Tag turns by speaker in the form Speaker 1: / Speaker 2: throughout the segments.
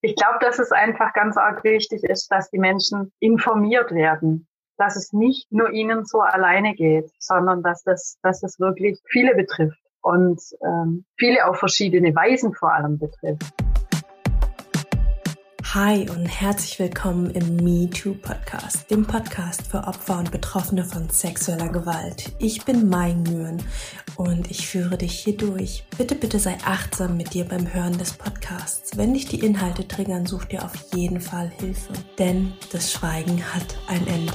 Speaker 1: Ich glaube, dass es einfach ganz arg wichtig ist, dass die Menschen informiert werden, dass es nicht nur ihnen so alleine geht, sondern dass das, dass es wirklich viele betrifft und ähm, viele auf verschiedene Weisen vor allem betrifft.
Speaker 2: Hi und herzlich willkommen im Me Too Podcast, dem Podcast für Opfer und Betroffene von sexueller Gewalt. Ich bin Mai Nguyen und ich führe dich hier durch. Bitte, bitte sei achtsam mit dir beim Hören des Podcasts. Wenn dich die Inhalte triggern, such dir auf jeden Fall Hilfe, denn das Schweigen hat ein Ende.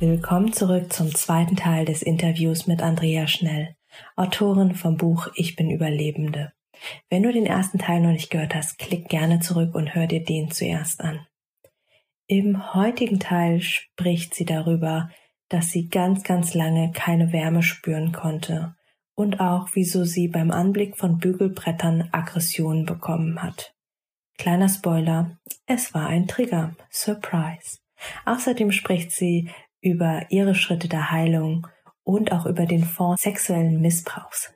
Speaker 2: Willkommen zurück zum zweiten Teil des Interviews mit Andrea Schnell, Autorin vom Buch Ich bin Überlebende. Wenn du den ersten Teil noch nicht gehört hast, klick gerne zurück und hör dir den zuerst an. Im heutigen Teil spricht sie darüber, dass sie ganz, ganz lange keine Wärme spüren konnte und auch wieso sie beim Anblick von Bügelbrettern Aggressionen bekommen hat. Kleiner Spoiler, es war ein Trigger. Surprise. Außerdem spricht sie über ihre Schritte der Heilung und auch über den Fonds sexuellen Missbrauchs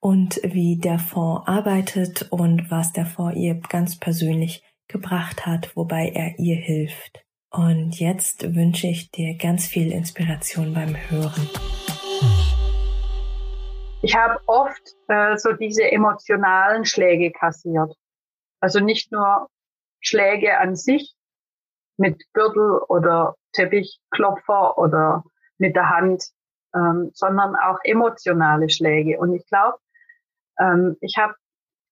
Speaker 2: und wie der Fonds arbeitet und was der Fonds ihr ganz persönlich gebracht hat, wobei er ihr hilft. Und jetzt wünsche ich dir ganz viel Inspiration beim Hören.
Speaker 1: Ich habe oft äh, so diese emotionalen Schläge kassiert. Also nicht nur Schläge an sich mit Gürtel oder Teppichklopfer oder mit der Hand, ähm, sondern auch emotionale Schläge. Und ich glaube, ähm, ich habe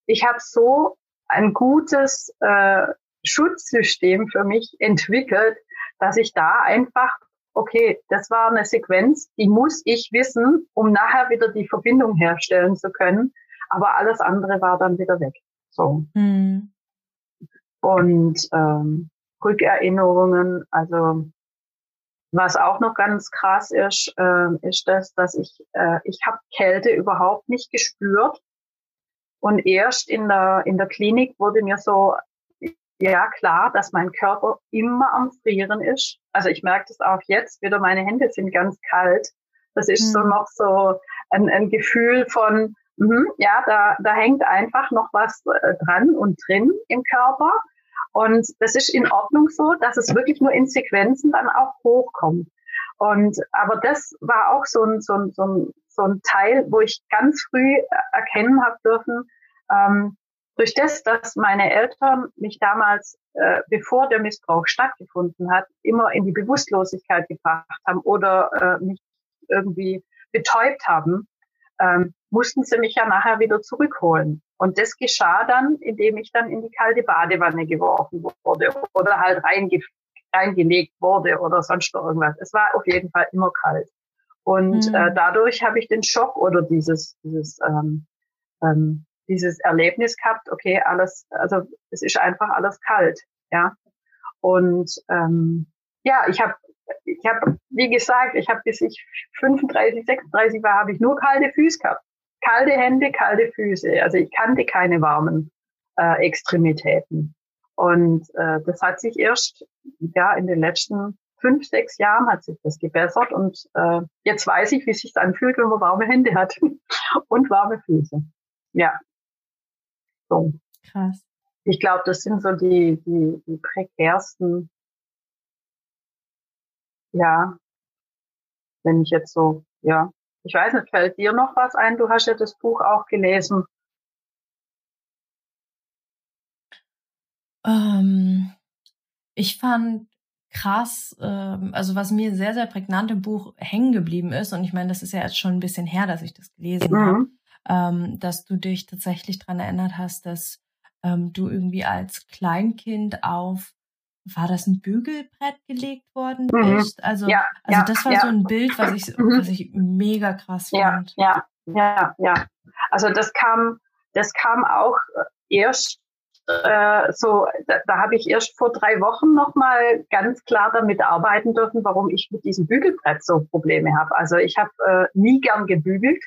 Speaker 1: ich hab so ein gutes äh, Schutzsystem für mich entwickelt, dass ich da einfach, okay, das war eine Sequenz, die muss ich wissen, um nachher wieder die Verbindung herstellen zu können. Aber alles andere war dann wieder weg. So. Mhm. Und ähm, Rückerinnerungen, also was auch noch ganz krass ist, äh, ist das, dass ich, äh, ich habe Kälte überhaupt nicht gespürt. Und erst in der, in der Klinik wurde mir so, ja klar, dass mein Körper immer am Frieren ist. Also ich merke das auch jetzt wieder, meine Hände sind ganz kalt. Das ist mhm. so noch so ein, ein Gefühl von, mh, ja, da, da hängt einfach noch was äh, dran und drin im Körper. Und das ist in Ordnung so, dass es wirklich nur in Sequenzen dann auch hochkommt. Und aber das war auch so ein, so ein, so ein, so ein Teil, wo ich ganz früh erkennen habe dürfen, ähm, durch das, dass meine Eltern mich damals, äh, bevor der Missbrauch stattgefunden hat, immer in die Bewusstlosigkeit gebracht haben oder äh, mich irgendwie betäubt haben, ähm, mussten sie mich ja nachher wieder zurückholen. Und das geschah dann, indem ich dann in die kalte Badewanne geworfen wurde oder halt reinge reingelegt wurde oder sonst irgendwas. Es war auf jeden Fall immer kalt. Und mhm. äh, dadurch habe ich den Schock oder dieses, dieses, ähm, ähm, dieses Erlebnis gehabt, okay, alles, also es ist einfach alles kalt, ja. Und ähm, ja, ich habe ich habe, wie gesagt, ich habe bis ich 35, 36 war, habe ich nur kalte Füße gehabt. Kalte Hände, kalte Füße. Also ich kannte keine warmen äh, Extremitäten. Und äh, das hat sich erst ja in den letzten fünf, sechs Jahren hat sich das gebessert und äh, jetzt weiß ich, wie es sich anfühlt, wenn man warme Hände hat und warme Füße. Ja. So. Krass. Ich glaube, das sind so die, die, die prekärsten ja, wenn ich jetzt so, ja, ich weiß nicht, fällt dir noch was ein? Du hast ja das Buch auch gelesen.
Speaker 3: Ähm, ich fand krass, ähm, also was mir sehr, sehr prägnant im Buch hängen geblieben ist, und ich meine, das ist ja jetzt schon ein bisschen her, dass ich das gelesen mhm. habe, ähm, dass du dich tatsächlich dran erinnert hast, dass ähm, du irgendwie als Kleinkind auf war das ein Bügelbrett gelegt worden mhm. ist? Also, ja, also ja, das war ja. so ein Bild, was ich, mhm. was ich mega krass fand.
Speaker 1: Ja, ja, ja. Also das kam, das kam auch erst äh, so, da, da habe ich erst vor drei Wochen nochmal ganz klar damit arbeiten dürfen, warum ich mit diesem Bügelbrett so Probleme habe. Also ich habe äh, nie gern gebügelt.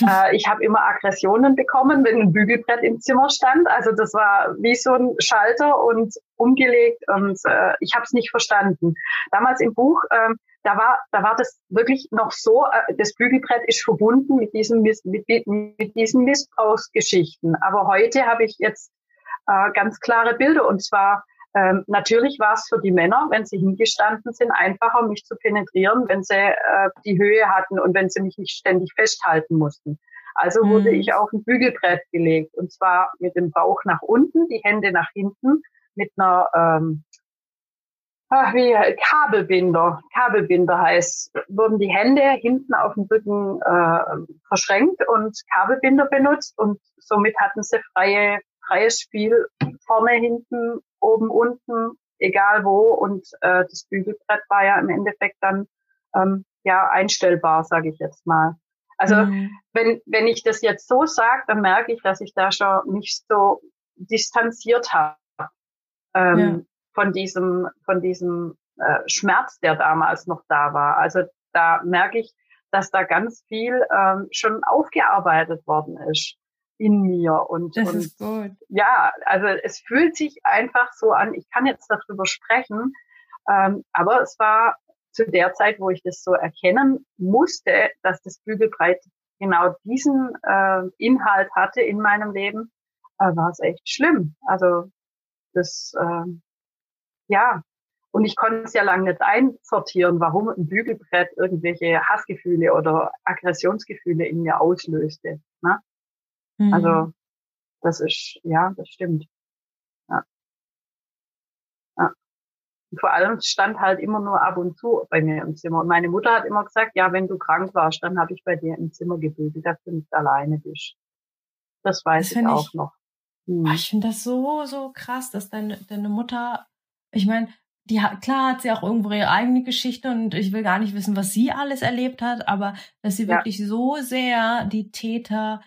Speaker 1: Äh, ich habe immer Aggressionen bekommen, wenn ein Bügelbrett im Zimmer stand. Also das war wie so ein Schalter und umgelegt und äh, ich habe es nicht verstanden. Damals im Buch, äh, da war, da war das wirklich noch so, äh, das Bügelbrett ist verbunden mit diesen, mit, mit diesen Missbrauchsgeschichten. Aber heute habe ich jetzt äh, ganz klare Bilder und zwar ähm, natürlich war es für die Männer, wenn sie hingestanden sind, einfacher, mich zu penetrieren, wenn sie äh, die Höhe hatten und wenn sie mich nicht ständig festhalten mussten. Also mhm. wurde ich auf ein Bügelbrett gelegt und zwar mit dem Bauch nach unten, die Hände nach hinten, mit einer ähm, ach, wie Kabelbinder. Kabelbinder heißt, wurden die Hände hinten auf dem Rücken äh, verschränkt und Kabelbinder benutzt und somit hatten sie freie freies Spiel vorne, hinten, oben, unten, egal wo. Und äh, das Bügelbrett war ja im Endeffekt dann ähm, ja einstellbar, sage ich jetzt mal. Also mhm. wenn, wenn ich das jetzt so sage, dann merke ich, dass ich da schon nicht so distanziert habe ähm, ja. von diesem, von diesem äh, Schmerz, der damals noch da war. Also da merke ich, dass da ganz viel ähm, schon aufgearbeitet worden ist in mir und,
Speaker 2: das
Speaker 1: und
Speaker 2: ist gut.
Speaker 1: ja, also es fühlt sich einfach so an. Ich kann jetzt darüber sprechen, ähm, aber es war zu der Zeit, wo ich das so erkennen musste, dass das Bügelbreit genau diesen äh, Inhalt hatte in meinem Leben, äh, war es echt schlimm. Also das, äh, ja, und ich konnte es ja lange nicht einsortieren, warum ein Bügelbrett irgendwelche Hassgefühle oder Aggressionsgefühle in mir auslöste. Ne? Mhm. Also das ist, ja, das stimmt. Ja. ja. Und vor allem stand halt immer nur ab und zu bei mir im Zimmer. Und meine Mutter hat immer gesagt, ja, wenn du krank warst, dann habe ich bei dir im Zimmer gebügelt, dass du nicht alleine bist. Das weiß das ich auch ich, noch.
Speaker 2: Hm. Ich finde das so, so krass, dass deine, deine Mutter, ich meine, die hat, klar hat sie auch irgendwo ihre eigene Geschichte und ich will gar nicht wissen, was sie alles erlebt hat, aber dass sie ja. wirklich so sehr die Täter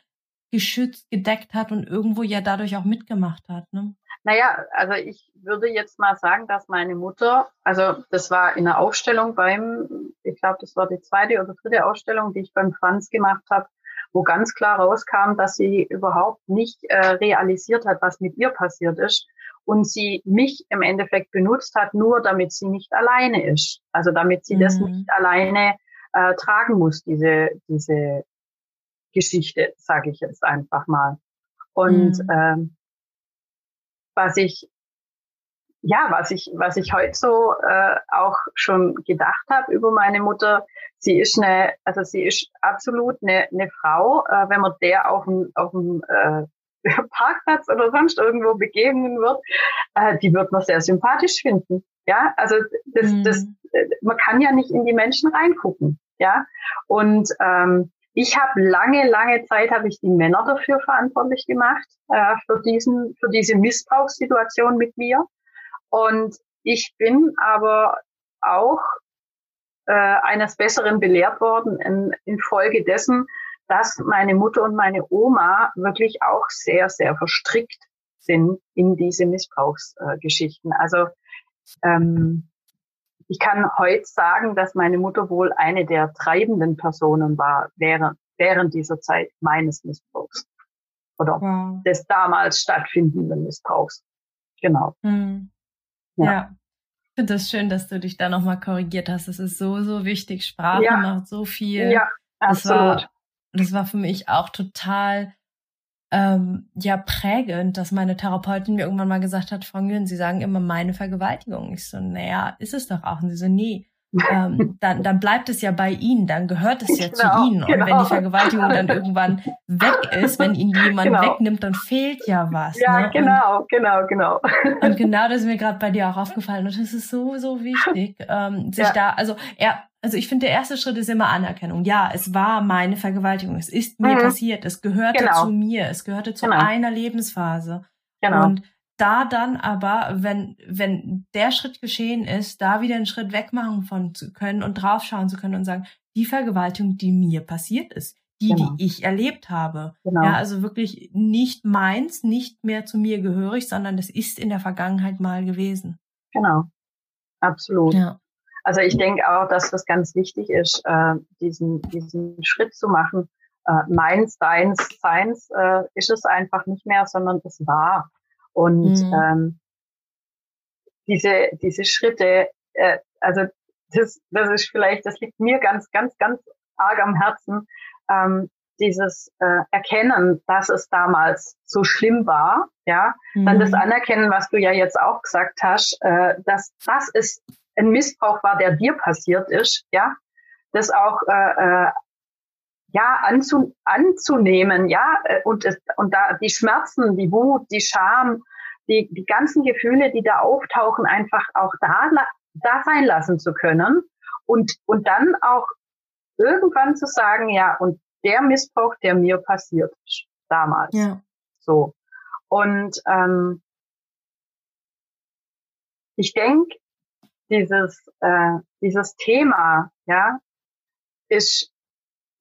Speaker 2: geschützt, gedeckt hat und irgendwo ja dadurch auch mitgemacht hat. Ne?
Speaker 1: Naja, also ich würde jetzt mal sagen, dass meine Mutter, also das war in der Aufstellung beim, ich glaube, das war die zweite oder dritte Ausstellung, die ich beim Franz gemacht habe, wo ganz klar rauskam, dass sie überhaupt nicht äh, realisiert hat, was mit ihr passiert ist und sie mich im Endeffekt benutzt hat, nur damit sie nicht alleine ist. Also damit sie mhm. das nicht alleine äh, tragen muss, diese, diese Geschichte, sage ich jetzt einfach mal. Und mhm. ähm, was ich ja, was ich was ich heute so äh, auch schon gedacht habe über meine Mutter, sie ist eine, also sie ist absolut eine, eine Frau, äh, wenn man der auf dem auf dem äh, Parkplatz oder sonst irgendwo begegnen wird, äh, die wird man sehr sympathisch finden. Ja, also das, mhm. das, äh, man kann ja nicht in die Menschen reingucken. Ja, und ähm, ich habe lange, lange Zeit habe ich die Männer dafür verantwortlich gemacht, äh, für diesen, für diese Missbrauchssituation mit mir. Und ich bin aber auch äh, eines Besseren belehrt worden in, infolge dessen, dass meine Mutter und meine Oma wirklich auch sehr, sehr verstrickt sind in diese Missbrauchsgeschichten. Äh, also ähm, ich kann heute sagen, dass meine Mutter wohl eine der treibenden Personen war während, während dieser Zeit meines Missbrauchs oder wow. des damals stattfindenden Missbrauchs. Genau.
Speaker 2: Hm. Ja. ja. Ich finde das schön, dass du dich da nochmal korrigiert hast. Das ist so, so wichtig. Sprache ja. macht so viel.
Speaker 1: Ja, absolut.
Speaker 2: Das war, das war für mich auch total ähm, ja prägend, dass meine Therapeutin mir irgendwann mal gesagt hat, Frau Nguyen, Sie sagen immer meine Vergewaltigung. Ich so, naja, ist es doch auch. Und sie so, nee, ähm, dann, dann bleibt es ja bei Ihnen, dann gehört es ja genau, zu Ihnen. Und genau. wenn die Vergewaltigung dann irgendwann weg ist, wenn Ihnen jemand genau. wegnimmt, dann fehlt ja was.
Speaker 1: Ja,
Speaker 2: ne?
Speaker 1: genau, und, genau, genau.
Speaker 2: Und genau das ist mir gerade bei dir auch aufgefallen. Und das ist so, so wichtig, ähm, sich ja. da, also er, also ich finde, der erste Schritt ist immer Anerkennung. Ja, es war meine Vergewaltigung. Es ist mir mhm. passiert. Es gehörte genau. zu mir. Es gehörte zu genau. einer Lebensphase. Genau. Und da dann aber, wenn, wenn der Schritt geschehen ist, da wieder einen Schritt wegmachen von zu können und draufschauen zu können und sagen, die Vergewaltigung, die mir passiert ist, die, genau. die ich erlebt habe. Genau. Ja, also wirklich nicht meins, nicht mehr zu mir gehörig, sondern das ist in der Vergangenheit mal gewesen.
Speaker 1: Genau. Absolut. Ja. Also ich denke auch, dass das ganz wichtig ist, äh, diesen, diesen Schritt zu machen, äh, meins, deins, seins äh, ist es einfach nicht mehr, sondern es war. Und mhm. ähm, diese, diese Schritte, äh, also das, das ist vielleicht, das liegt mir ganz, ganz, ganz arg am Herzen, ähm, dieses äh, Erkennen, dass es damals so schlimm war, ja, mhm. dann das mhm. Anerkennen, was du ja jetzt auch gesagt hast, äh, dass das ist ein Missbrauch war, der dir passiert ist, ja, das auch äh, äh, ja anzu, anzunehmen, ja, äh, und es, und da die Schmerzen, die Wut, die Scham, die die ganzen Gefühle, die da auftauchen, einfach auch da da sein lassen zu können und und dann auch irgendwann zu sagen, ja, und der Missbrauch, der mir passiert ist damals, ja. so und ähm, ich denke, dieses äh, dieses Thema, ja, ist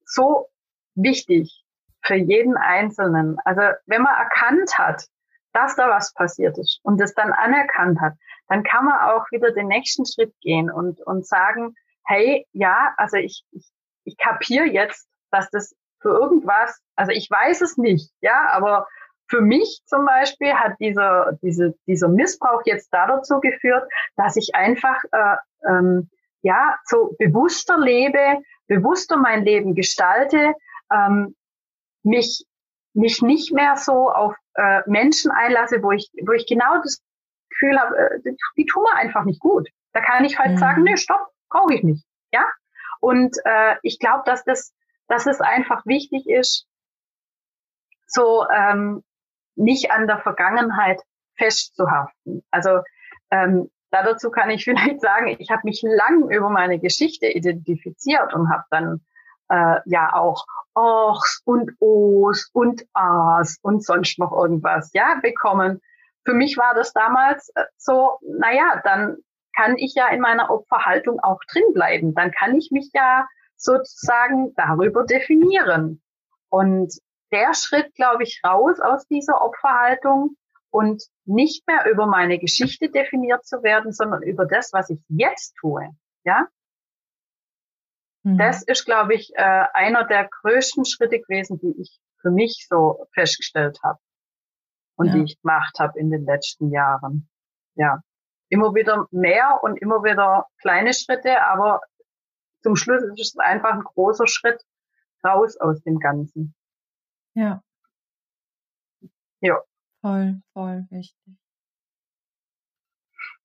Speaker 1: so wichtig für jeden Einzelnen. Also wenn man erkannt hat, dass da was passiert ist und es dann anerkannt hat, dann kann man auch wieder den nächsten Schritt gehen und, und sagen, hey, ja, also ich, ich, ich kapiere jetzt, dass das für irgendwas, also ich weiß es nicht, ja, aber für mich zum Beispiel hat dieser, diese, dieser Missbrauch jetzt da dazu geführt, dass ich einfach äh, ähm, ja so bewusster lebe, bewusster mein Leben gestalte, ähm, mich mich nicht mehr so auf äh, Menschen einlasse, wo ich wo ich genau das Gefühl habe, äh, die, tun mir einfach nicht gut. Da kann ich halt mhm. sagen, nee, stopp, brauche ich nicht, ja. Und äh, ich glaube, dass das dass es einfach wichtig ist, so ähm, nicht an der Vergangenheit festzuhaften. Also ähm, dazu kann ich vielleicht sagen, ich habe mich lang über meine Geschichte identifiziert und habe dann äh, ja auch Ochs und Os und As und sonst noch irgendwas ja bekommen. Für mich war das damals äh, so, naja, dann kann ich ja in meiner Opferhaltung auch drin bleiben. Dann kann ich mich ja sozusagen darüber definieren. Und der Schritt, glaube ich, raus aus dieser Opferhaltung und nicht mehr über meine Geschichte definiert zu werden, sondern über das, was ich jetzt tue. Ja, mhm. das ist, glaube ich, äh, einer der größten Schritte gewesen, die ich für mich so festgestellt habe und ja. die ich gemacht habe in den letzten Jahren. Ja, immer wieder mehr und immer wieder kleine Schritte, aber zum Schluss ist es einfach ein großer Schritt raus aus dem Ganzen.
Speaker 2: Ja.
Speaker 1: Ja.
Speaker 2: Voll, voll wichtig.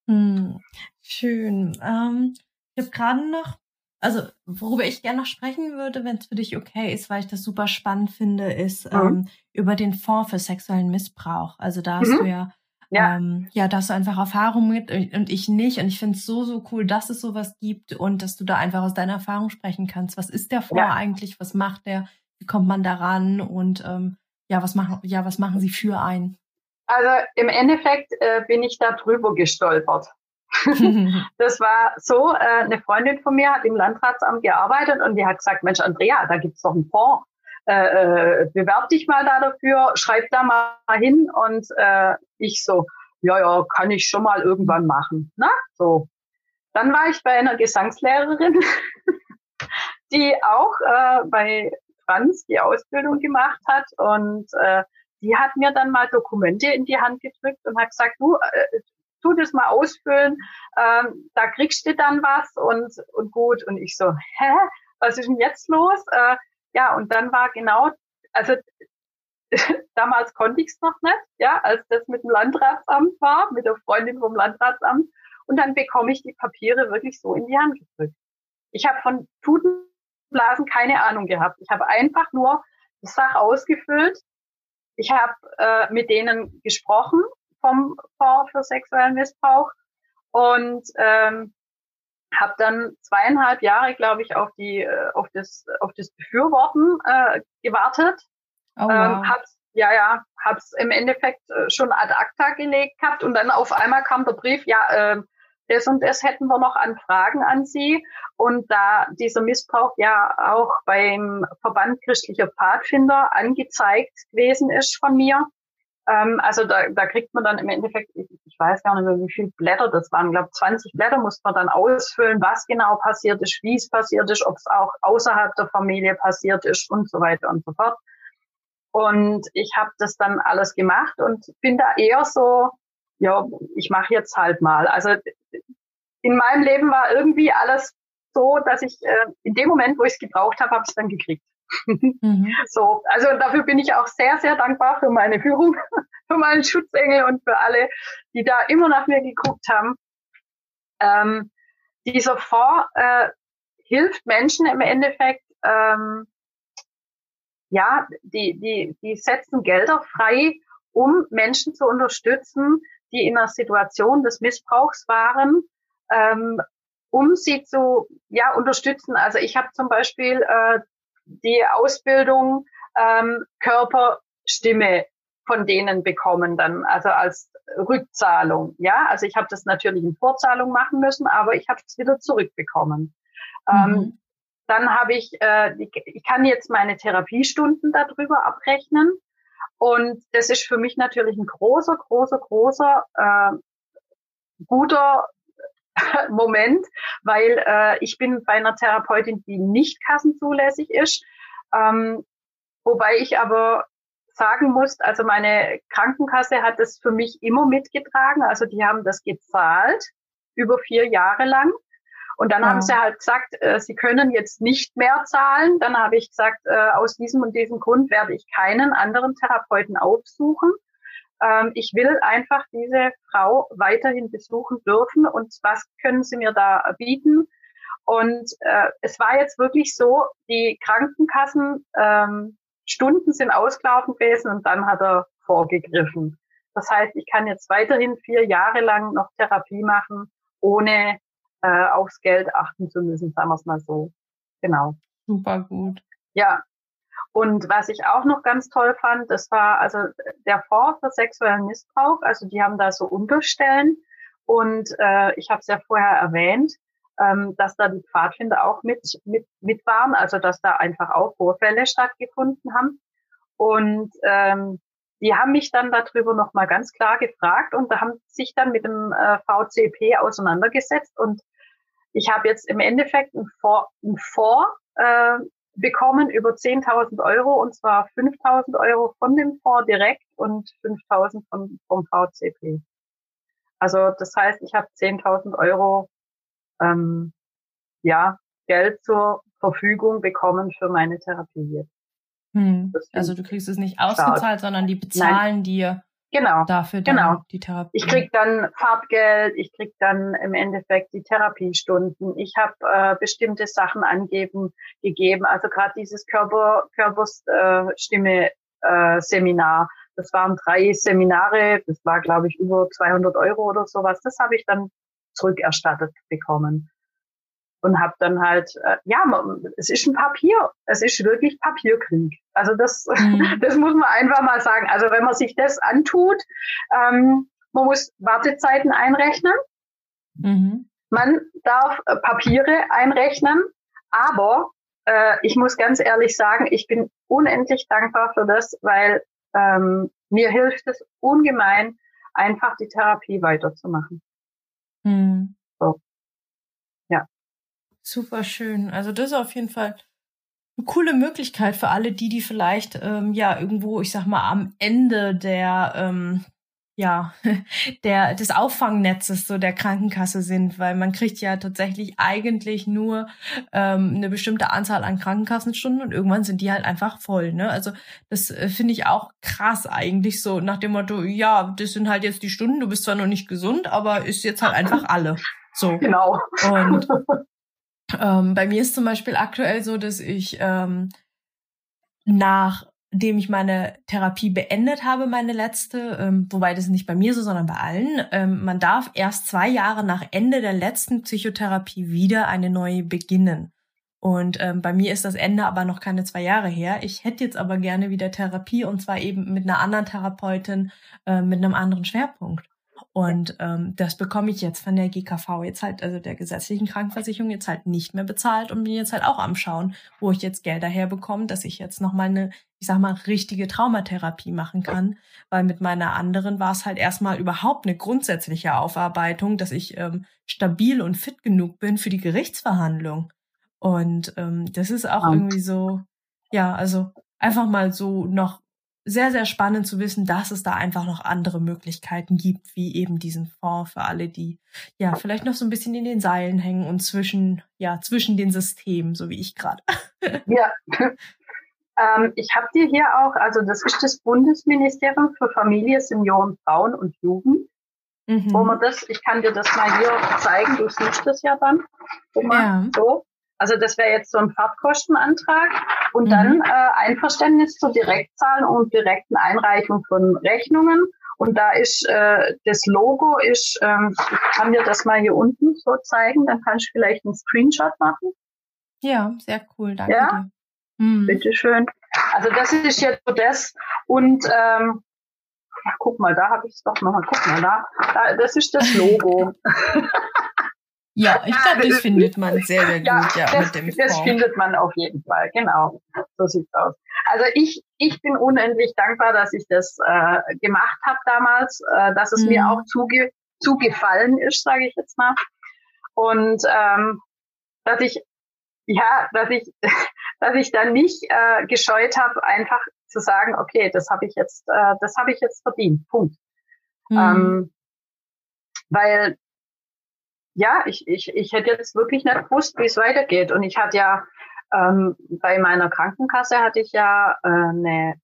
Speaker 2: Hm, schön. Ähm, ich habe gerade noch, also worüber ich gerne noch sprechen würde, wenn es für dich okay ist, weil ich das super spannend finde, ist mhm. ähm, über den Fonds für sexuellen Missbrauch. Also da hast mhm. du ja ja. Ähm, ja, da hast du einfach Erfahrung mit und ich nicht. Und ich finde es so, so cool, dass es sowas gibt und dass du da einfach aus deiner Erfahrung sprechen kannst. Was ist der Fonds ja. eigentlich? Was macht der? Wie kommt man daran? Und ähm, ja, was machen, ja, was machen sie für einen?
Speaker 1: Also im Endeffekt äh, bin ich da drüber gestolpert. das war so, äh, eine Freundin von mir hat im Landratsamt gearbeitet und die hat gesagt, Mensch, Andrea, da gibt's doch einen Fonds. Äh, äh, bewerb dich mal da dafür, schreib da mal hin und äh, ich so, ja, ja, kann ich schon mal irgendwann machen. Na, so. Dann war ich bei einer Gesangslehrerin, die auch äh, bei Franz die Ausbildung gemacht hat und äh, die hat mir dann mal Dokumente in die Hand gedrückt und hat gesagt, du, äh, tu das mal ausfüllen, ähm, da kriegst du dann was und, und gut. Und ich so, hä, was ist denn jetzt los? Äh, ja, und dann war genau, also damals konnte ich es noch nicht, ja, als das mit dem Landratsamt war, mit der Freundin vom Landratsamt. Und dann bekomme ich die Papiere wirklich so in die Hand gedrückt. Ich habe von Tutenblasen keine Ahnung gehabt. Ich habe einfach nur die Sache ausgefüllt ich habe äh, mit denen gesprochen vom Fonds für sexuellen Missbrauch und ähm, habe dann zweieinhalb Jahre, glaube ich, auf die äh, auf das auf das Befürworten äh, gewartet. Oh, ähm, wow. ähm, hab's, ja, ja, hab's im Endeffekt äh, schon ad acta gelegt gehabt und dann auf einmal kam der Brief, ja, äh, das und das hätten wir noch an Fragen an Sie. Und da dieser Missbrauch ja auch beim Verband christlicher Pfadfinder angezeigt gewesen ist von mir, Ähm, also da, da kriegt man dann im Endeffekt, ich, ich weiß gar nicht mehr, wie viele Blätter das waren. Ich glaube, 20 Blätter muss man dann ausfüllen, was genau passiert ist, wie es passiert ist, ob es auch außerhalb der Familie passiert ist und so weiter und so fort. Und ich habe das dann alles gemacht und bin da eher so, ja, ich mache jetzt halt mal. Also in meinem Leben war irgendwie alles so, dass ich äh, in dem Moment, wo ich es gebraucht habe, habe ich es dann gekriegt. Mhm. So, also dafür bin ich auch sehr, sehr dankbar für meine Führung, für meinen Schutzengel und für alle, die da immer nach mir geguckt haben. Ähm, dieser Fonds äh, hilft Menschen im Endeffekt, ähm, ja, die, die, die setzen Gelder frei, um Menschen zu unterstützen, die in einer Situation des Missbrauchs waren, ähm, um sie zu ja, unterstützen. Also ich habe zum Beispiel äh, die Ausbildung ähm, Körperstimme von denen bekommen dann, also als Rückzahlung. Ja, also ich habe das natürlich in Vorzahlung machen müssen, aber ich habe es wieder zurückbekommen. Ähm, mhm. Ähm, dann habe ich, äh, ich kann jetzt meine Therapiestunden darüber abrechnen. Und das ist für mich natürlich ein großer, großer, großer, äh, guter Moment, weil äh, ich bin bei einer Therapeutin, die nicht kassenzulässig ist. Ähm, wobei ich aber sagen muss, also meine Krankenkasse hat das für mich immer mitgetragen. Also die haben das gezahlt über vier Jahre lang. Und dann ja. haben sie halt gesagt, äh, sie können jetzt nicht mehr zahlen. Dann habe ich gesagt, äh, aus diesem und diesem Grund werde ich keinen anderen Therapeuten aufsuchen. Ähm, ich will einfach diese Frau weiterhin besuchen dürfen und was können Sie mir da bieten? Und äh, es war jetzt wirklich so, die Krankenkassen ähm, Stunden sind ausgelaufen gewesen und dann hat er vorgegriffen. Das heißt, ich kann jetzt weiterhin vier Jahre lang noch Therapie machen, ohne äh, aufs Geld achten zu müssen, sagen wir es mal so. Genau.
Speaker 2: Super gut.
Speaker 1: Ja, und was ich auch noch ganz toll fand, das war also der Fonds für sexuellen Missbrauch. Also die haben da so Unterstellen. Und äh, ich habe es ja vorher erwähnt, ähm, dass da die Pfadfinder auch mit, mit, mit waren, also dass da einfach auch Vorfälle stattgefunden haben. Und ähm, die haben mich dann darüber nochmal ganz klar gefragt und da haben sich dann mit dem äh, VCP auseinandergesetzt. Und ich habe jetzt im Endeffekt ein Fonds, ein Fonds äh, bekommen über 10.000 Euro und zwar 5.000 Euro von dem Fonds direkt und 5.000 vom, vom VCP. Also das heißt, ich habe 10.000 Euro ähm, ja, Geld zur Verfügung bekommen für meine Therapie jetzt.
Speaker 2: Hm. Also du kriegst es nicht ausgezahlt, stark. sondern die bezahlen Nein. dir
Speaker 1: Genau.
Speaker 2: Dafür dann
Speaker 1: genau.
Speaker 2: die Therapie.
Speaker 1: Ich krieg dann Fahrtgeld, ich krieg dann im Endeffekt die Therapiestunden. Ich habe äh, bestimmte Sachen angeben gegeben. Also gerade dieses Körper Körperstimme äh, Seminar. Das waren drei Seminare. Das war glaube ich über 200 Euro oder sowas. Das habe ich dann zurückerstattet bekommen und habe dann halt, äh, ja, es ist ein Papier, es ist wirklich Papierkrieg. Also das, mhm. das muss man einfach mal sagen. Also wenn man sich das antut, ähm, man muss Wartezeiten einrechnen, mhm. man darf äh, Papiere einrechnen, aber äh, ich muss ganz ehrlich sagen, ich bin unendlich dankbar für das, weil ähm, mir hilft es ungemein, einfach die Therapie weiterzumachen. Mhm.
Speaker 2: Super schön. Also das ist auf jeden Fall eine coole Möglichkeit für alle, die, die vielleicht ähm, ja irgendwo, ich sag mal, am Ende der ähm, ja der des Auffangnetzes so der Krankenkasse sind, weil man kriegt ja tatsächlich eigentlich nur ähm, eine bestimmte Anzahl an Krankenkassenstunden und irgendwann sind die halt einfach voll. Ne? Also das äh, finde ich auch krass eigentlich so nach dem Motto, ja, das sind halt jetzt die Stunden. Du bist zwar noch nicht gesund, aber ist jetzt halt einfach alle. So.
Speaker 1: Genau.
Speaker 2: Und ähm, bei mir ist zum Beispiel aktuell so, dass ich ähm, nachdem ich meine Therapie beendet habe, meine letzte, ähm, wobei das nicht bei mir so, sondern bei allen, ähm, man darf erst zwei Jahre nach Ende der letzten Psychotherapie wieder eine neue beginnen. Und ähm, bei mir ist das Ende aber noch keine zwei Jahre her. Ich hätte jetzt aber gerne wieder Therapie und zwar eben mit einer anderen Therapeutin, äh, mit einem anderen Schwerpunkt. Und ähm, das bekomme ich jetzt von der GKV jetzt halt, also der gesetzlichen Krankenversicherung jetzt halt nicht mehr bezahlt und bin jetzt halt auch am Schauen, wo ich jetzt Gelder herbekomme, dass ich jetzt nochmal eine, ich sag mal, richtige Traumatherapie machen kann. Weil mit meiner anderen war es halt erstmal überhaupt eine grundsätzliche Aufarbeitung, dass ich ähm, stabil und fit genug bin für die Gerichtsverhandlung. Und ähm, das ist auch irgendwie so, ja, also einfach mal so noch sehr, sehr spannend zu wissen, dass es da einfach noch andere Möglichkeiten gibt, wie eben diesen Fonds für alle, die ja vielleicht noch so ein bisschen in den Seilen hängen und zwischen, ja, zwischen den Systemen, so wie ich gerade.
Speaker 1: Ja. ähm, ich habe dir hier auch, also das ist das Bundesministerium für Familie, Senioren, Frauen und Jugend. Mhm. Wo man das, ich kann dir das mal hier zeigen, du siehst das ja dann. Ja. So. Also das wäre jetzt so ein Fahrtkostenantrag und mhm. dann äh, Einverständnis zur Direktzahlen und direkten Einreichung von Rechnungen. Und da ist äh, das Logo ist, ähm, ich kann dir das mal hier unten so zeigen, dann kannst du vielleicht einen Screenshot machen.
Speaker 2: Ja, sehr cool, danke
Speaker 1: ja? dir. Mhm. Bitteschön. Also das ist jetzt so das und ähm, ja, guck mal, da habe ich es doch noch mal. Guck mal da, da das ist das Logo.
Speaker 2: Ja, ich glaube, das findet man sehr, sehr gut, ja, ja
Speaker 1: das, mit dem Das findet man auf jeden Fall, genau. So sieht's aus. Also ich, ich bin unendlich dankbar, dass ich das äh, gemacht habe damals, äh, dass es mhm. mir auch zuge zugefallen ist, sage ich jetzt mal. Und ähm, dass ich, ja, dass ich, dass ich dann nicht äh, gescheut habe, einfach zu sagen, okay, das habe ich jetzt, äh, das habe ich jetzt verdient. Punkt. Mhm. Ähm, weil ja, ich, ich, ich hätte jetzt wirklich nicht gewusst, wie es weitergeht. Und ich hatte ja ähm, bei meiner Krankenkasse hatte ich ja äh, eine,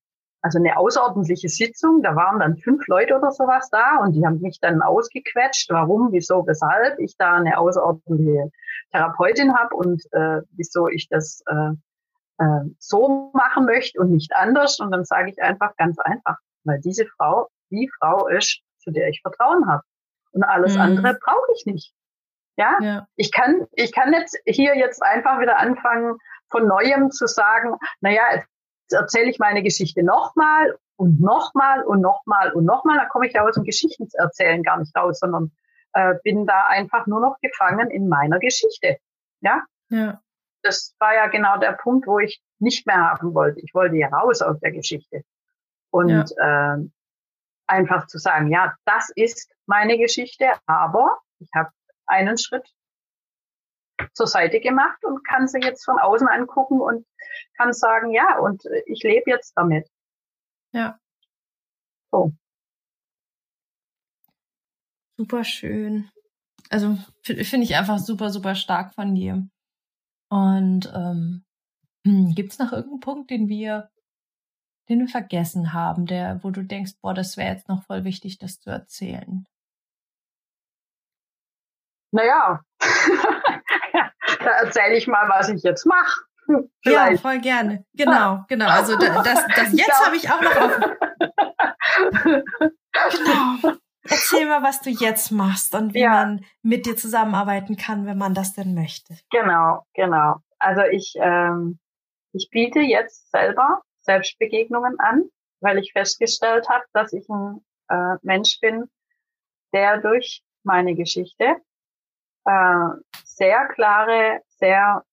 Speaker 1: also eine außerordentliche Sitzung. Da waren dann fünf Leute oder sowas da und die haben mich dann ausgequetscht, warum, wieso, weshalb ich da eine außerordentliche Therapeutin habe und äh, wieso ich das äh, äh, so machen möchte und nicht anders. Und dann sage ich einfach ganz einfach, weil diese Frau die Frau ist, zu der ich Vertrauen habe. Und alles mhm. andere brauche ich nicht. Ja? ja, ich kann, ich kann jetzt hier jetzt einfach wieder anfangen, von neuem zu sagen, naja, jetzt erzähle ich meine Geschichte nochmal und nochmal und nochmal und nochmal. Da komme ich ja aus dem Geschichtenerzählen gar nicht raus, sondern äh, bin da einfach nur noch gefangen in meiner Geschichte. Ja?
Speaker 2: ja.
Speaker 1: Das war ja genau der Punkt, wo ich nicht mehr haben wollte. Ich wollte ja raus aus der Geschichte. Und ja. äh, einfach zu sagen, ja, das ist meine Geschichte, aber ich habe einen Schritt zur Seite gemacht und kann sie jetzt von außen angucken und kann sagen, ja, und ich lebe jetzt damit.
Speaker 2: Ja.
Speaker 1: So.
Speaker 2: Super schön. Also finde ich einfach super, super stark von dir. Und ähm, hm, gibt es noch irgendeinen Punkt, den wir, den wir vergessen haben, der, wo du denkst, boah, das wäre jetzt noch voll wichtig, das zu erzählen?
Speaker 1: Naja, da erzähle ich mal, was ich jetzt mache.
Speaker 2: Ja, voll gerne. Genau, genau. Also das, das jetzt habe ich auch noch auf. genau. Erzähl mal, was du jetzt machst und wie ja. man mit dir zusammenarbeiten kann, wenn man das denn möchte.
Speaker 1: Genau, genau. Also ich, ähm, ich biete jetzt selber Selbstbegegnungen an, weil ich festgestellt habe, dass ich ein äh, Mensch bin, der durch meine Geschichte äh, sehr klare, sehr,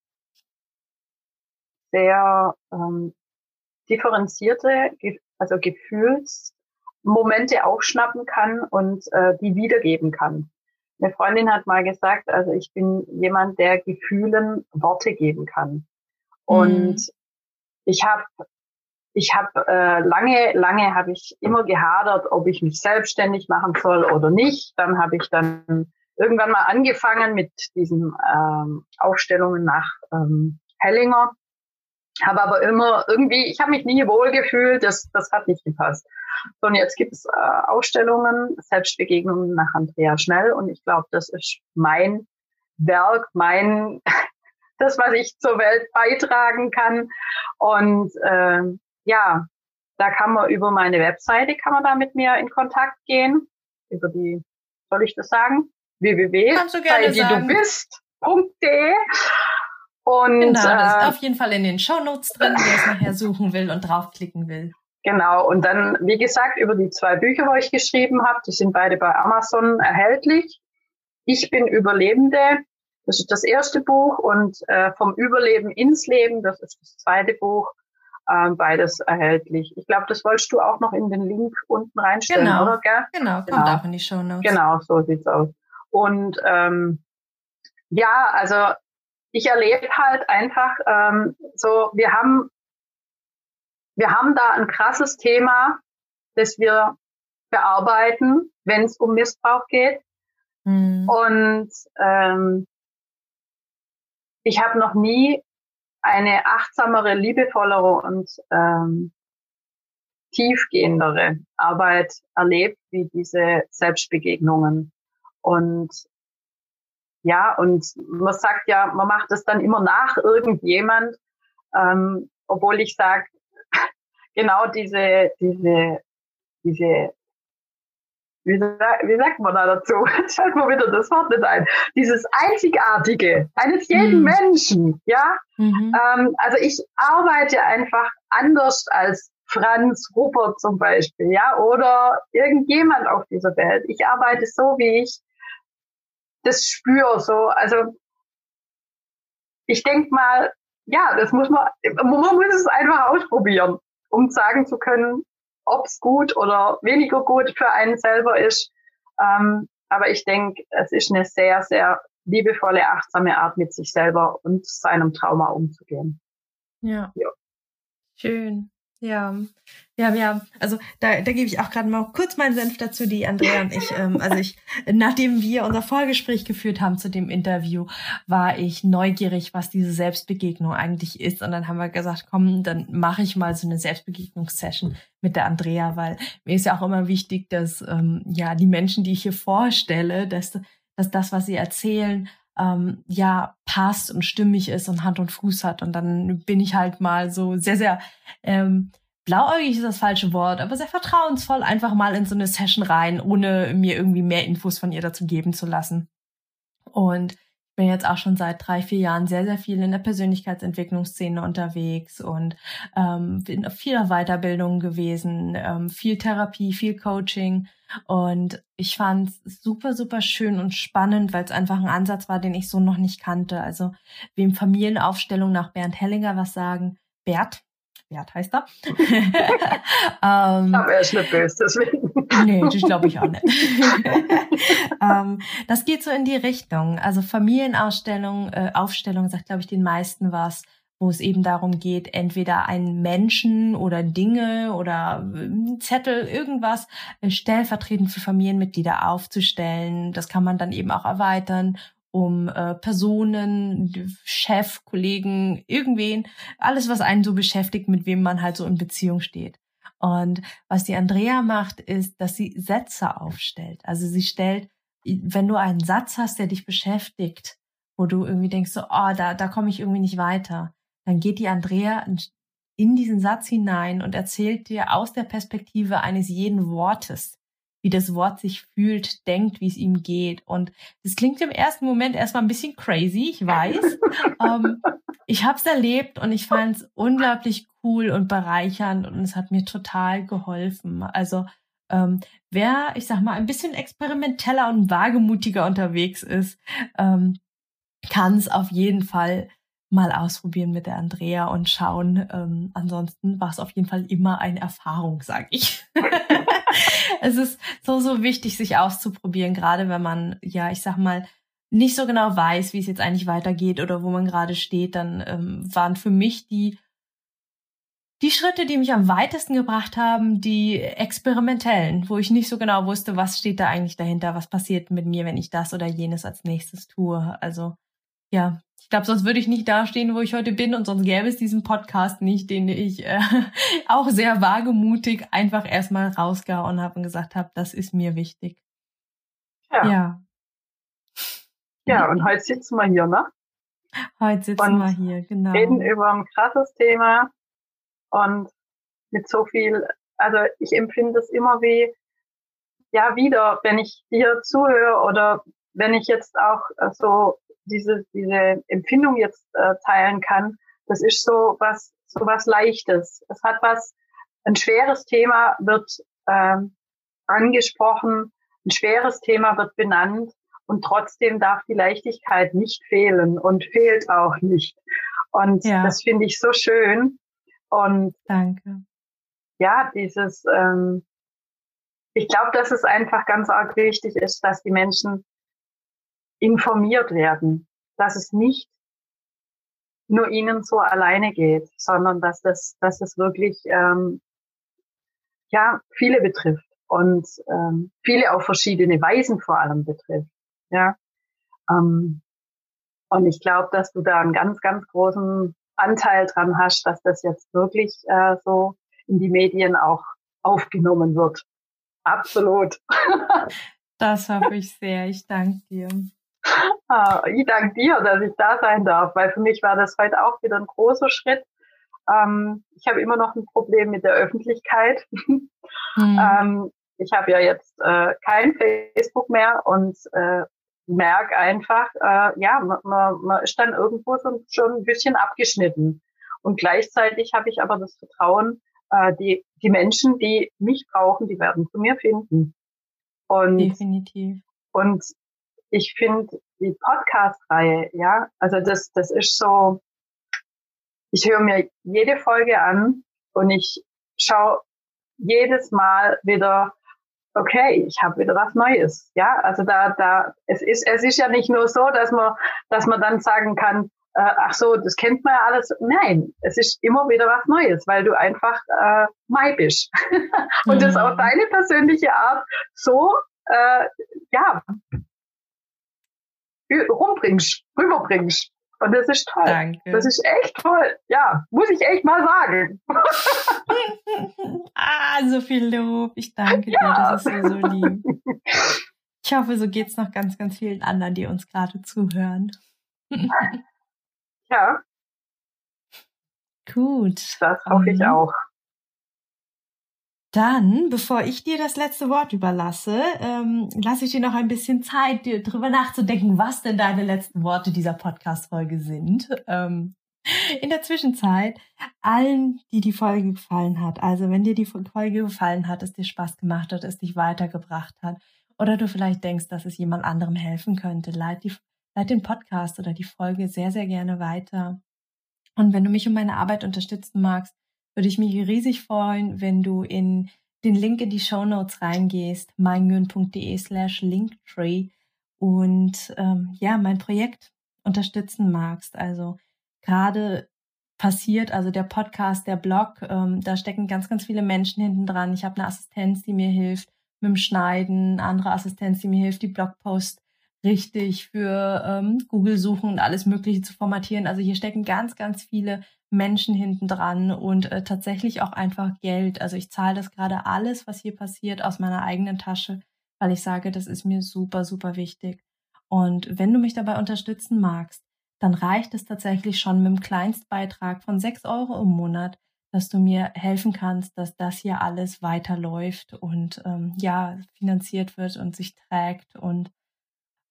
Speaker 1: sehr ähm, differenzierte, also Gefühlsmomente aufschnappen kann und äh, die wiedergeben kann. Eine Freundin hat mal gesagt, also ich bin jemand, der Gefühlen Worte geben kann. Und mhm. ich habe ich habe äh, lange, lange habe ich immer gehadert, ob ich mich selbstständig machen soll oder nicht. Dann habe ich dann irgendwann mal angefangen mit diesen ähm, Aufstellungen nach ähm, Hellinger, habe aber immer irgendwie, ich habe mich nie wohl gefühlt, das, das hat nicht gepasst. So, und jetzt gibt es äh, Ausstellungen, Selbstbegegnungen nach Andrea Schnell und ich glaube, das ist mein Werk, mein das, was ich zur Welt beitragen kann. Und äh, ja, da kann man über meine Webseite, kann man da mit mir in Kontakt gehen. Über die, soll ich das sagen? www.seididubist.de
Speaker 2: und genau, das ist äh, auf jeden Fall in den Shownotes drin, wer es nachher suchen will und draufklicken will.
Speaker 1: Genau, und dann, wie gesagt, über die zwei Bücher, wo ich geschrieben habe, die sind beide bei Amazon erhältlich. Ich bin Überlebende, das ist das erste Buch, und äh, vom Überleben ins Leben, das ist das zweite Buch, äh, beides erhältlich. Ich glaube, das wolltest du auch noch in den Link unten reinstellen,
Speaker 2: genau.
Speaker 1: oder? Gell?
Speaker 2: Genau, kommt genau. auch in die Show Notes.
Speaker 1: Genau, so sieht's aus. Und ähm, ja, also ich erlebe halt einfach ähm, so, wir haben wir haben da ein krasses Thema, das wir bearbeiten, wenn es um Missbrauch geht. Mhm. Und ähm, ich habe noch nie eine achtsamere, liebevollere und ähm, tiefgehendere Arbeit erlebt wie diese Selbstbegegnungen. Und ja, und man sagt ja, man macht es dann immer nach irgendjemand, ähm, obwohl ich sage, genau diese, diese, diese, wie, wie sagt man da dazu? Jetzt fällt mir wieder das Wort nicht ein. Dieses Einzigartige eines jeden mhm. Menschen, ja. Mhm. Ähm, also ich arbeite einfach anders als Franz Rupert zum Beispiel, ja, oder irgendjemand auf dieser Welt. Ich arbeite so, wie ich das spüre, so, also ich denke mal, ja, das muss man, man muss es einfach ausprobieren um sagen zu können, ob es gut oder weniger gut für einen selber ist. Ähm, aber ich denke, es ist eine sehr, sehr liebevolle, achtsame Art, mit sich selber und seinem Trauma umzugehen.
Speaker 2: Ja. ja. Schön. Ja, ja, ja. Also da, da gebe ich auch gerade mal kurz meinen Senf dazu, die Andrea und ich. Ähm, also ich, nachdem wir unser Vorgespräch geführt haben zu dem Interview, war ich neugierig, was diese Selbstbegegnung eigentlich ist. Und dann haben wir gesagt, komm, dann mache ich mal so eine Selbstbegegnungssession mit der Andrea, weil mir ist ja auch immer wichtig, dass ähm, ja die Menschen, die ich hier vorstelle, dass, dass das, was sie erzählen, ähm, ja passt und stimmig ist und Hand und Fuß hat. Und dann bin ich halt mal so sehr, sehr ähm, blauäugig ist das falsche Wort, aber sehr vertrauensvoll einfach mal in so eine Session rein, ohne mir irgendwie mehr Infos von ihr dazu geben zu lassen. Und bin jetzt auch schon seit drei, vier Jahren sehr, sehr viel in der Persönlichkeitsentwicklungsszene unterwegs und ähm, bin auf vieler Weiterbildung gewesen, ähm, viel Therapie, viel Coaching. Und ich fand es super, super schön und spannend, weil es einfach ein Ansatz war, den ich so noch nicht kannte. Also wem Familienaufstellung nach Bernd Hellinger was sagen, Bert, Bert heißt er.
Speaker 1: ähm, Aber er ist nicht böse, deswegen.
Speaker 2: nee, das glaube ich auch nicht. ähm, das geht so in die Richtung. Also Familienausstellung, äh, Aufstellung sagt, glaube ich, den meisten was, wo es eben darum geht, entweder einen Menschen oder Dinge oder äh, Zettel, irgendwas äh, stellvertretend für Familienmitglieder aufzustellen. Das kann man dann eben auch erweitern um äh, Personen, Chef, Kollegen, irgendwen, alles, was einen so beschäftigt, mit wem man halt so in Beziehung steht. Und was die Andrea macht, ist, dass sie Sätze aufstellt. Also sie stellt, wenn du einen Satz hast, der dich beschäftigt, wo du irgendwie denkst, so, oh, da, da komme ich irgendwie nicht weiter, dann geht die Andrea in diesen Satz hinein und erzählt dir aus der Perspektive eines jeden Wortes, wie das Wort sich fühlt, denkt, wie es ihm geht. Und das klingt im ersten Moment erstmal ein bisschen crazy, ich weiß. ähm, ich habe es erlebt und ich fand es unglaublich cool und bereichernd und es hat mir total geholfen. Also ähm, wer, ich sag mal, ein bisschen experimenteller und wagemutiger unterwegs ist, ähm, kann es auf jeden Fall mal ausprobieren mit der Andrea und schauen. Ähm, ansonsten war es auf jeden Fall immer eine Erfahrung, sag ich. es ist so, so wichtig, sich auszuprobieren, gerade wenn man, ja, ich sag mal, nicht so genau weiß, wie es jetzt eigentlich weitergeht oder wo man gerade steht, dann ähm, waren für mich die die Schritte, die mich am weitesten gebracht haben, die experimentellen, wo ich nicht so genau wusste, was steht da eigentlich dahinter, was passiert mit mir, wenn ich das oder jenes als nächstes tue. Also ja, ich glaube, sonst würde ich nicht dastehen, wo ich heute bin und sonst gäbe es diesen Podcast nicht, den ich äh, auch sehr wagemutig einfach erstmal rausgehauen habe und gesagt habe, das ist mir wichtig.
Speaker 1: Ja. Ja, ja und heute sitzen wir hier, ne?
Speaker 2: Heute sitzen und wir hier, genau.
Speaker 1: Reden über ein krasses Thema und mit so viel, also ich empfinde es immer wie, ja, wieder, wenn ich dir zuhöre oder wenn ich jetzt auch äh, so diese, diese Empfindung jetzt äh, teilen kann, das ist so was, so was Leichtes. Es hat was, ein schweres Thema wird ähm, angesprochen, ein schweres Thema wird benannt und trotzdem darf die Leichtigkeit nicht fehlen und fehlt auch nicht. Und ja. das finde ich so schön. Und
Speaker 2: danke.
Speaker 1: Ja, dieses, ähm, ich glaube, dass es einfach ganz arg wichtig ist, dass die Menschen informiert werden, dass es nicht nur ihnen so alleine geht, sondern dass das, dass es wirklich ähm, ja viele betrifft und ähm, viele auf verschiedene Weisen vor allem betrifft. Ja. Ähm, und ich glaube, dass du da einen ganz, ganz großen Anteil dran hast, dass das jetzt wirklich äh, so in die Medien auch aufgenommen wird. Absolut.
Speaker 2: das hoffe ich sehr. Ich danke dir.
Speaker 1: Ah, ich danke dir, dass ich da sein darf, weil für mich war das heute auch wieder ein großer Schritt. Ähm, ich habe immer noch ein Problem mit der Öffentlichkeit. Mhm. ich habe ja jetzt äh, kein Facebook mehr und äh, merke einfach, äh, ja, man, man, ist dann irgendwo schon ein bisschen abgeschnitten. Und gleichzeitig habe ich aber das Vertrauen, die, die Menschen, die mich brauchen, die werden zu mir finden.
Speaker 2: Und, Definitiv.
Speaker 1: Und ich finde die Podcast-Reihe, ja, also das, das ist so, ich höre mir jede Folge an und ich schaue jedes Mal wieder, okay, ich habe wieder was Neues. Ja, also da, da, es ist, es ist ja nicht nur so, dass man, dass man dann sagen kann, äh, ach so, das kennt man ja alles. Nein, es ist immer wieder was Neues, weil du einfach äh, Mai bist. und mhm. das auf deine persönliche Art so, äh, ja, rumbringst, rüberbringst. Und das ist toll. Danke. Das ist echt toll. Ja, muss ich echt mal sagen.
Speaker 2: ah, so viel Lob. Ich danke ja. dir. Das ist so, so lieb. Ich hoffe, so geht's noch ganz, ganz vielen anderen, die uns gerade zuhören.
Speaker 1: ja.
Speaker 2: Gut.
Speaker 1: Das hoffe ich auch.
Speaker 2: Dann, bevor ich dir das letzte Wort überlasse, ähm, lasse ich dir noch ein bisschen Zeit, dir drüber nachzudenken, was denn deine letzten Worte dieser Podcast-Folge sind. Ähm, in der Zwischenzeit, allen, die die Folge gefallen hat, also wenn dir die Folge gefallen hat, es dir Spaß gemacht hat, es dich weitergebracht hat, oder du vielleicht denkst, dass es jemand anderem helfen könnte, leit, die, leit den Podcast oder die Folge sehr, sehr gerne weiter. Und wenn du mich und meine Arbeit unterstützen magst, würde ich mich riesig freuen, wenn du in den Link in die Show Notes reingehst, meinmühen.de slash linktree und ähm, ja, mein Projekt unterstützen magst. Also gerade passiert, also der Podcast, der Blog, ähm, da stecken ganz, ganz viele Menschen hinten dran. Ich habe eine Assistenz, die mir hilft mit dem Schneiden, andere Assistenz, die mir hilft, die Blogpost richtig für ähm, Google suchen und alles Mögliche zu formatieren. Also hier stecken ganz, ganz viele Menschen hinten dran und äh, tatsächlich auch einfach Geld. Also ich zahle das gerade alles, was hier passiert, aus meiner eigenen Tasche, weil ich sage, das ist mir super, super wichtig. Und wenn du mich dabei unterstützen magst, dann reicht es tatsächlich schon mit dem Kleinstbeitrag von sechs Euro im Monat, dass du mir helfen kannst, dass das hier alles weiterläuft und ähm, ja, finanziert wird und sich trägt und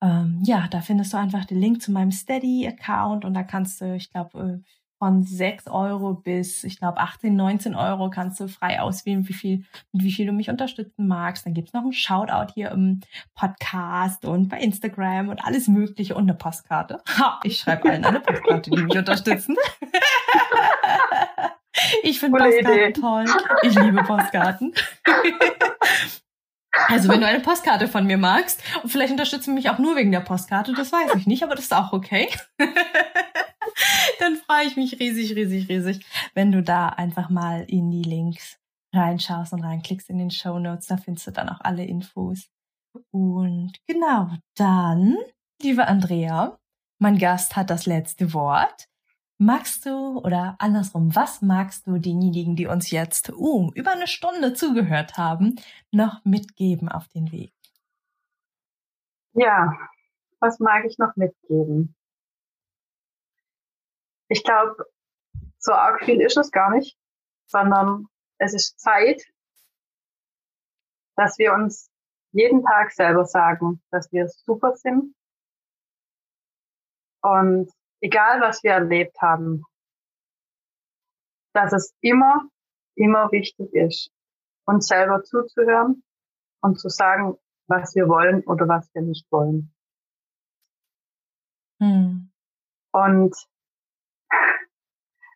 Speaker 2: ähm, ja, da findest du einfach den Link zu meinem Steady-Account und da kannst du, ich glaube, äh, von 6 Euro bis, ich glaube, 18, 19 Euro kannst du frei auswählen, wie viel, mit wie viel du mich unterstützen magst. Dann gibt's noch einen Shoutout hier im Podcast und bei Instagram und alles Mögliche und eine Postkarte. Ha, ich schreibe allen eine Postkarte, die mich unterstützen. ich finde Postkarten Idee. toll. Ich liebe Postkarten. Also wenn du eine Postkarte von mir magst und vielleicht unterstützen mich auch nur wegen der Postkarte, das weiß ich nicht, aber das ist auch okay. Dann freue ich mich riesig, riesig, riesig, wenn du da einfach mal in die Links reinschaust und reinklickst in den Show Notes. Da findest du dann auch alle Infos. Und genau, dann, liebe Andrea, mein Gast hat das letzte Wort. Magst du oder andersrum, was magst du denjenigen, die uns jetzt uh, über eine Stunde zugehört haben, noch mitgeben auf den Weg?
Speaker 1: Ja, was mag ich noch mitgeben? Ich glaube, so arg viel ist es gar nicht, sondern es ist Zeit, dass wir uns jeden Tag selber sagen, dass wir super sind und egal was wir erlebt haben, dass es immer immer wichtig ist, uns selber zuzuhören und zu sagen, was wir wollen oder was wir nicht wollen. Hm. Und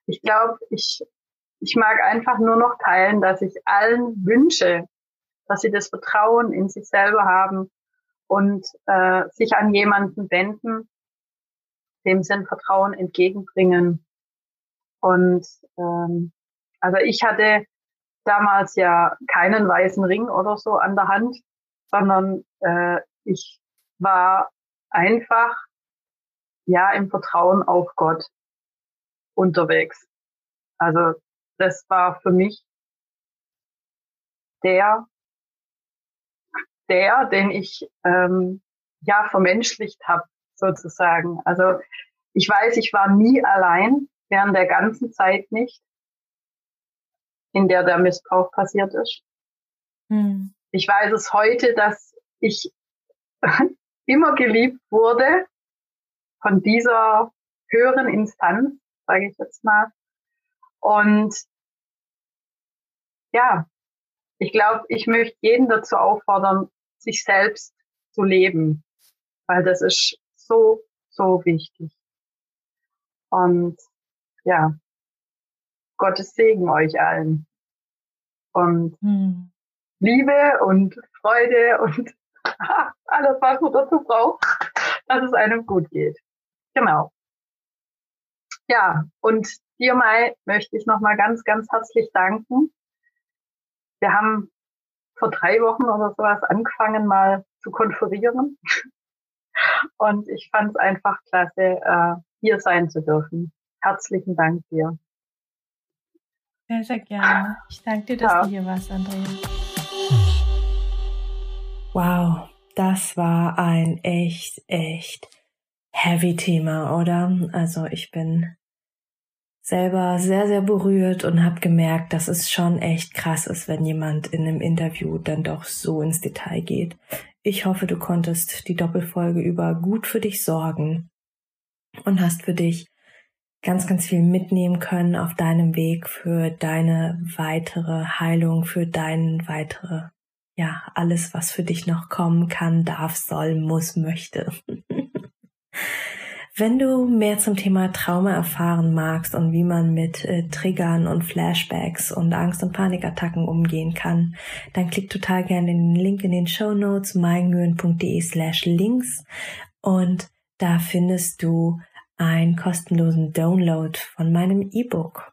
Speaker 1: ich glaube, ich, ich mag einfach nur noch teilen, dass ich allen wünsche, dass sie das Vertrauen in sich selber haben und äh, sich an jemanden wenden, dem sie ein Vertrauen entgegenbringen. Und ähm, also ich hatte damals ja keinen weißen Ring oder so an der Hand, sondern äh, ich war einfach ja im Vertrauen auf Gott unterwegs. Also das war für mich der, der, den ich ähm, ja vermenschlicht habe sozusagen. Also ich weiß, ich war nie allein während der ganzen Zeit nicht, in der der Missbrauch passiert ist. Hm. Ich weiß es heute, dass ich immer geliebt wurde von dieser höheren Instanz, sage ich jetzt mal. Und ja, ich glaube, ich möchte jeden dazu auffordern, sich selbst zu leben, weil das ist so, so wichtig. Und ja, Gottes Segen euch allen. Und hm. Liebe und Freude und alles, was man dazu braucht, dass es einem gut geht. Genau. Ja, und dir, Mai, möchte ich nochmal ganz, ganz herzlich danken. Wir haben vor drei Wochen oder sowas angefangen, mal zu konferieren. Und ich fand es einfach klasse, äh, hier sein zu dürfen. Herzlichen Dank dir.
Speaker 4: Sehr, sehr gerne. Ich danke dir, dass ja. du hier warst, Andrea.
Speaker 2: Wow, das war ein echt, echt heavy Thema, oder? Also ich bin selber sehr, sehr berührt und habe gemerkt, dass es schon echt krass ist, wenn jemand in einem Interview dann doch so ins Detail geht. Ich hoffe, du konntest die Doppelfolge über gut für dich sorgen und hast für dich ganz, ganz viel mitnehmen können auf deinem Weg für deine weitere Heilung, für deinen weitere, ja, alles, was für dich noch kommen kann, darf, soll, muss, möchte. Wenn du mehr zum Thema Trauma erfahren magst und wie man mit äh, Triggern und Flashbacks und Angst- und Panikattacken umgehen kann, dann klick total gerne den Link in den Show Notes meinmühen.de slash links und da findest du einen kostenlosen Download von meinem E-Book.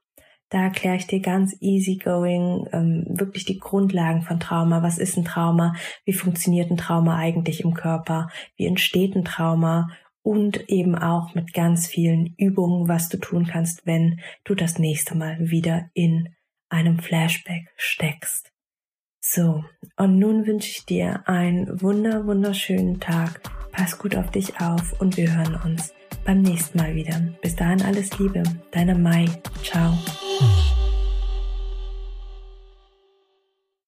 Speaker 2: Da erkläre ich dir ganz easygoing ähm, wirklich die Grundlagen von Trauma. Was ist ein Trauma? Wie funktioniert ein Trauma eigentlich im Körper? Wie entsteht ein Trauma? Und eben auch mit ganz vielen Übungen, was du tun kannst, wenn du das nächste Mal wieder in einem Flashback steckst. So, und nun wünsche ich dir einen wunder, wunderschönen Tag. Pass gut auf dich auf und wir hören uns beim nächsten Mal wieder. Bis dahin alles Liebe, deine Mai. Ciao.